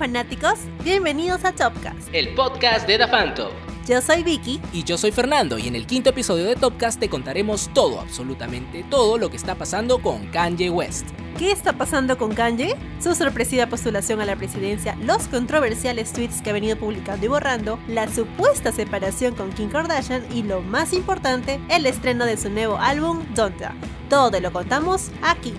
fanáticos, bienvenidos a Topcast, el podcast de Da Phantom. Yo soy Vicky. Y yo soy Fernando, y en el quinto episodio de Topcast te contaremos todo, absolutamente todo lo que está pasando con Kanye West. ¿Qué está pasando con Kanye? Su sorpresiva postulación a la presidencia, los controversiales tweets que ha venido publicando y borrando, la supuesta separación con Kim Kardashian y lo más importante, el estreno de su nuevo álbum Donda. Todo te lo contamos aquí.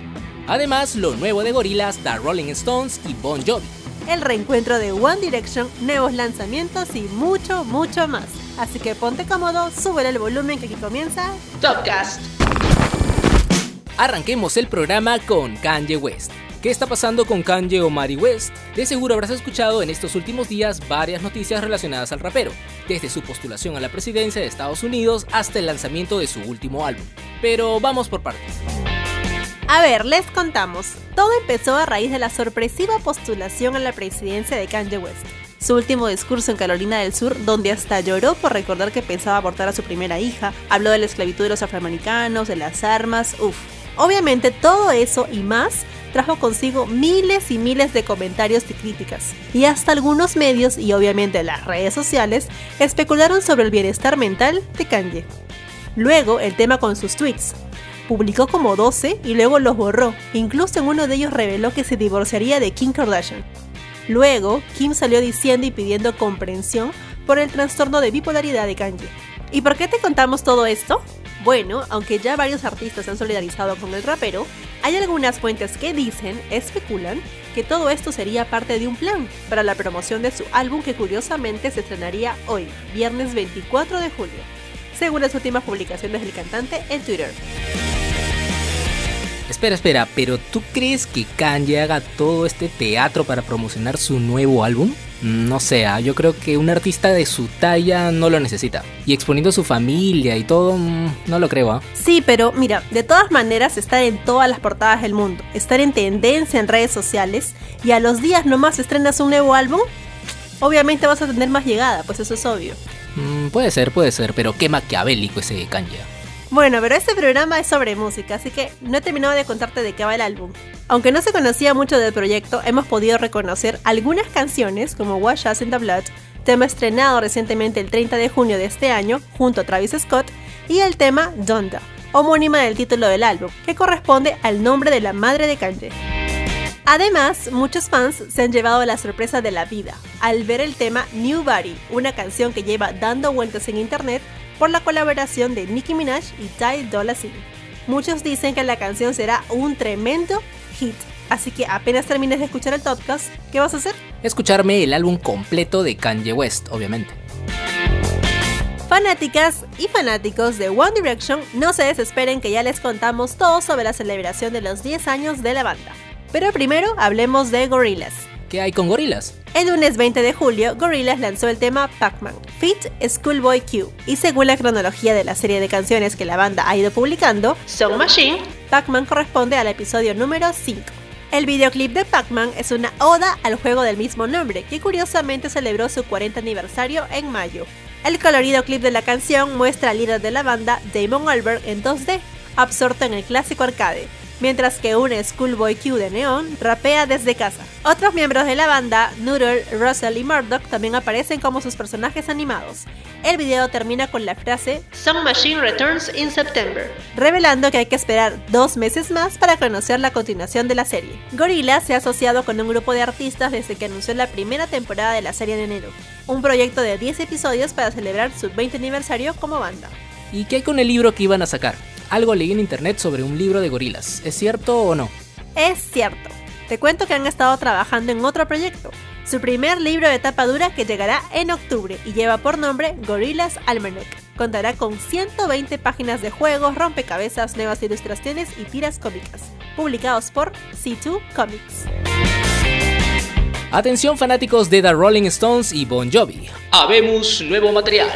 Además, lo nuevo de Gorillaz, The Rolling Stones y Bon Jovi. El reencuentro de One Direction, nuevos lanzamientos y mucho, mucho más. Así que ponte cómodo, sube el volumen que aquí comienza Topcast. Arranquemos el programa con Kanye West. ¿Qué está pasando con Kanye o Mari West? De seguro habrás escuchado en estos últimos días varias noticias relacionadas al rapero, desde su postulación a la presidencia de Estados Unidos hasta el lanzamiento de su último álbum. Pero vamos por partes. A ver, les contamos. Todo empezó a raíz de la sorpresiva postulación a la presidencia de Kanye West. Su último discurso en Carolina del Sur, donde hasta lloró por recordar que pensaba abortar a su primera hija, habló de la esclavitud de los afroamericanos, de las armas, uff. Obviamente todo eso y más trajo consigo miles y miles de comentarios y críticas. Y hasta algunos medios y obviamente las redes sociales especularon sobre el bienestar mental de Kanye. Luego el tema con sus tweets, publicó como 12 y luego los borró. Incluso en uno de ellos reveló que se divorciaría de Kim Kardashian. Luego, Kim salió diciendo y pidiendo comprensión por el trastorno de bipolaridad de Kanye. ¿Y por qué te contamos todo esto? Bueno, aunque ya varios artistas se han solidarizado con el rapero, hay algunas fuentes que dicen, especulan, que todo esto sería parte de un plan para la promoción de su álbum que curiosamente se estrenaría hoy, viernes 24 de julio, según las últimas publicaciones del cantante en Twitter. Espera, espera, pero ¿tú crees que Kanye haga todo este teatro para promocionar su nuevo álbum? No sé, ah, yo creo que un artista de su talla no lo necesita. Y exponiendo a su familia y todo, mm, no lo creo. ¿ah? Sí, pero mira, de todas maneras estar en todas las portadas del mundo, estar en tendencia en redes sociales y a los días nomás estrenas un nuevo álbum, obviamente vas a tener más llegada, pues eso es obvio. Mm, puede ser, puede ser, pero qué maquiavélico ese Kanye. Bueno, pero este programa es sobre música, así que no he terminado de contarte de qué va el álbum. Aunque no se conocía mucho del proyecto, hemos podido reconocer algunas canciones como Wash Us in the Blood, tema estrenado recientemente el 30 de junio de este año junto a Travis Scott, y el tema Donda, homónima del título del álbum, que corresponde al nombre de la madre de Kanye. Además, muchos fans se han llevado la sorpresa de la vida al ver el tema New Body, una canción que lleva dando vueltas en internet por la colaboración de Nicki Minaj y Ty Dolla $ign. Muchos dicen que la canción será un tremendo hit, así que apenas termines de escuchar el podcast, ¿qué vas a hacer? Escucharme el álbum completo de Kanye West, obviamente. Fanáticas y fanáticos de One Direction, no se desesperen que ya les contamos todo sobre la celebración de los 10 años de la banda. Pero primero hablemos de Gorillaz. ¿Qué hay con Gorillaz? El lunes 20 de julio, Gorillaz lanzó el tema Pac-Man, Fit Schoolboy Q, y según la cronología de la serie de canciones que la banda ha ido publicando, Song Machine, Pac-Man corresponde al episodio número 5. El videoclip de Pac-Man es una oda al juego del mismo nombre, que curiosamente celebró su 40 aniversario en mayo. El colorido clip de la canción muestra al líder de la banda, Damon Albarn, en 2D, absorto en el clásico arcade, mientras que un Schoolboy Q de neón rapea desde casa. Otros miembros de la banda, Noodle, Russell y Murdoch, también aparecen como sus personajes animados. El video termina con la frase Song Machine Returns in September, revelando que hay que esperar dos meses más para conocer la continuación de la serie. Gorilla se ha asociado con un grupo de artistas desde que anunció la primera temporada de la serie en enero, un proyecto de 10 episodios para celebrar su 20 aniversario como banda. ¿Y qué hay con el libro que iban a sacar? Algo leí en internet sobre un libro de gorilas. ¿Es cierto o no? Es cierto. Te cuento que han estado trabajando en otro proyecto. Su primer libro de tapa dura que llegará en octubre y lleva por nombre Gorillas Almanac. Contará con 120 páginas de juegos, rompecabezas, nuevas ilustraciones y tiras cómicas, publicados por C2 Comics. Atención fanáticos de The Rolling Stones y Bon Jovi. Habemos nuevo material.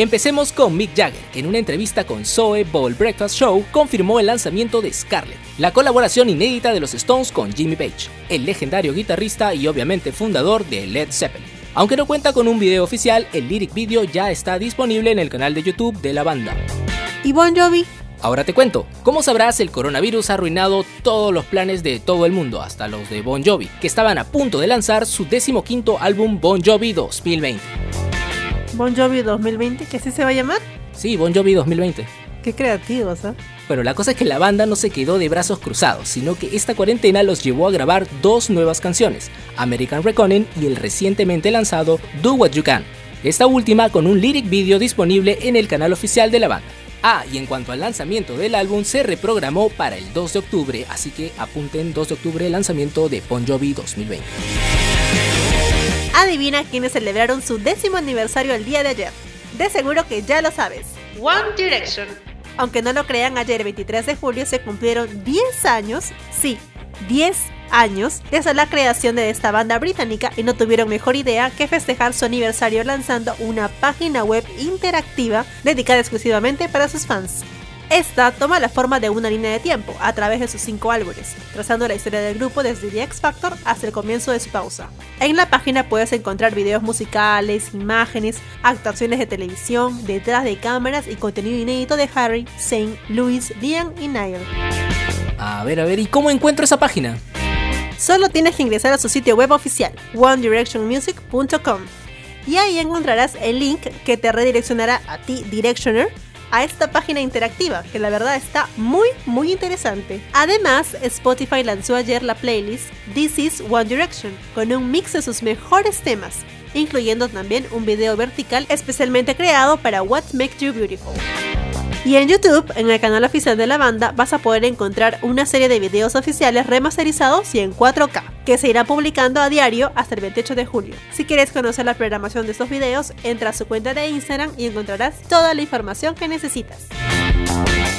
Empecemos con Mick Jagger, que en una entrevista con Zoe Ball Breakfast Show confirmó el lanzamiento de Scarlet, la colaboración inédita de los Stones con Jimmy Page, el legendario guitarrista y obviamente fundador de Led Zeppelin. Aunque no cuenta con un video oficial, el lyric video ya está disponible en el canal de YouTube de la banda. ¿Y Bon Jovi? Ahora te cuento, como sabrás el coronavirus ha arruinado todos los planes de todo el mundo, hasta los de Bon Jovi, que estaban a punto de lanzar su decimoquinto álbum Bon Jovi 2020. Bon Jovi 2020, que así se va a llamar. Sí, Bon Jovi 2020. Qué creativos, ¿eh? Pero la cosa es que la banda no se quedó de brazos cruzados, sino que esta cuarentena los llevó a grabar dos nuevas canciones, American Reckoning y el recientemente lanzado Do What You Can. Esta última con un lyric video disponible en el canal oficial de la banda. Ah, y en cuanto al lanzamiento del álbum, se reprogramó para el 2 de octubre, así que apunten 2 de octubre el lanzamiento de Bon Jovi 2020. Adivina quiénes celebraron su décimo aniversario el día de ayer. De seguro que ya lo sabes. One Direction. Aunque no lo crean, ayer 23 de julio se cumplieron 10 años, sí, 10 años desde la creación de esta banda británica y no tuvieron mejor idea que festejar su aniversario lanzando una página web interactiva dedicada exclusivamente para sus fans. Esta toma la forma de una línea de tiempo a través de sus cinco álbumes, trazando la historia del grupo desde The X Factor hasta el comienzo de su pausa. En la página puedes encontrar videos musicales, imágenes, actuaciones de televisión, detrás de cámaras y contenido inédito de Harry, Zane, Louis, Liam y Niall. A ver, a ver, ¿y cómo encuentro esa página? Solo tienes que ingresar a su sitio web oficial, onedirectionmusic.com, y ahí encontrarás el link que te redireccionará a ti, Directioner, a esta página interactiva, que la verdad está muy, muy interesante. Además, Spotify lanzó ayer la playlist This is One Direction, con un mix de sus mejores temas, incluyendo también un video vertical especialmente creado para What Makes You Beautiful. Y en YouTube, en el canal oficial de la banda, vas a poder encontrar una serie de videos oficiales remasterizados y en 4K, que se irá publicando a diario hasta el 28 de julio. Si quieres conocer la programación de estos videos, entra a su cuenta de Instagram y encontrarás toda la información que necesitas.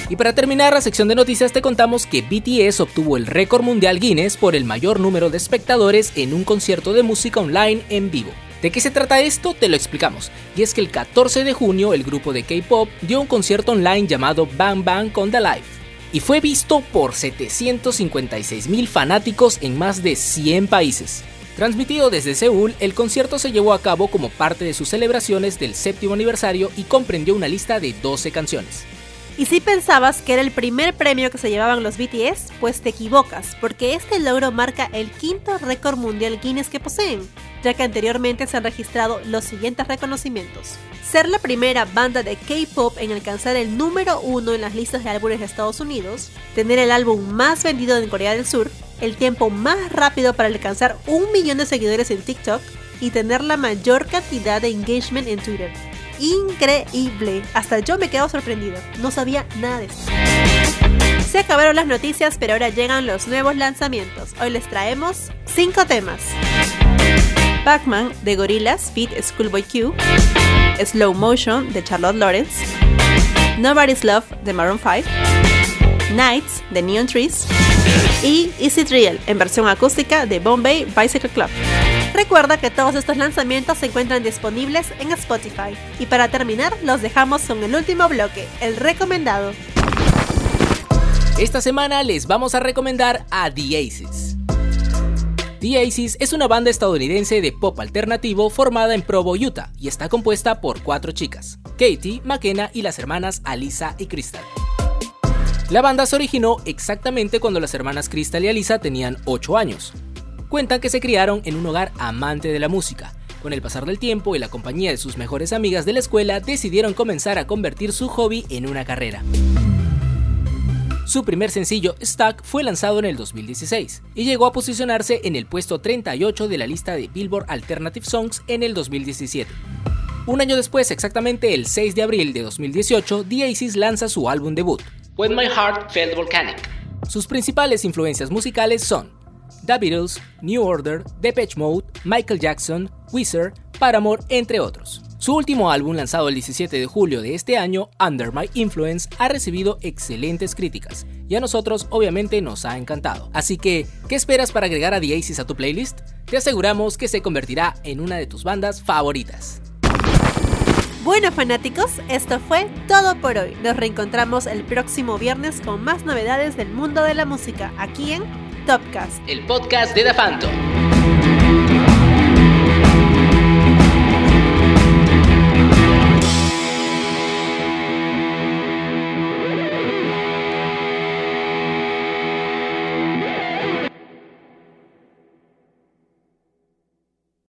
Y para terminar la sección de noticias te contamos que BTS obtuvo el récord mundial Guinness por el mayor número de espectadores en un concierto de música online en vivo. ¿De qué se trata esto? Te lo explicamos. Y es que el 14 de junio el grupo de K-Pop dio un concierto online llamado Bang Bang con The Live. Y fue visto por 756 mil fanáticos en más de 100 países. Transmitido desde Seúl, el concierto se llevó a cabo como parte de sus celebraciones del séptimo aniversario y comprendió una lista de 12 canciones. Y si pensabas que era el primer premio que se llevaban los BTS, pues te equivocas, porque este logro marca el quinto récord mundial Guinness que poseen, ya que anteriormente se han registrado los siguientes reconocimientos. Ser la primera banda de K-pop en alcanzar el número uno en las listas de álbumes de Estados Unidos, tener el álbum más vendido en Corea del Sur, el tiempo más rápido para alcanzar un millón de seguidores en TikTok y tener la mayor cantidad de engagement en Twitter increíble. Hasta yo me quedo sorprendido. No sabía nada de esto. Se acabaron las noticias, pero ahora llegan los nuevos lanzamientos. Hoy les traemos 5 temas. Pac-Man de Gorillaz Feat Schoolboy Q, Slow Motion de Charlotte Lawrence, Nobody's Love de Maroon 5, Nights de Neon Trees y Is It Real en versión acústica de Bombay Bicycle Club. Recuerda que todos estos lanzamientos se encuentran disponibles en Spotify. Y para terminar, los dejamos con el último bloque, el recomendado. Esta semana les vamos a recomendar a The Aces. The Aces es una banda estadounidense de pop alternativo formada en Provo, Utah, y está compuesta por cuatro chicas, Katie, McKenna y las hermanas Alisa y Crystal. La banda se originó exactamente cuando las hermanas Crystal y Alisa tenían 8 años. Cuentan que se criaron en un hogar amante de la música. Con el pasar del tiempo y la compañía de sus mejores amigas de la escuela, decidieron comenzar a convertir su hobby en una carrera. Su primer sencillo, Stuck, fue lanzado en el 2016 y llegó a posicionarse en el puesto 38 de la lista de Billboard Alternative Songs en el 2017. Un año después, exactamente el 6 de abril de 2018, The Aces lanza su álbum debut. When My Heart Felt Volcanic. Sus principales influencias musicales son The Beatles, New Order, Depeche Mode, Michael Jackson, Weezer, Paramore, entre otros. Su último álbum, lanzado el 17 de julio de este año, Under My Influence, ha recibido excelentes críticas y a nosotros obviamente nos ha encantado. Así que, ¿qué esperas para agregar a The Aces a tu playlist? Te aseguramos que se convertirá en una de tus bandas favoritas. Bueno fanáticos, esto fue todo por hoy. Nos reencontramos el próximo viernes con más novedades del mundo de la música aquí en Topcast, el podcast de Da Phantom.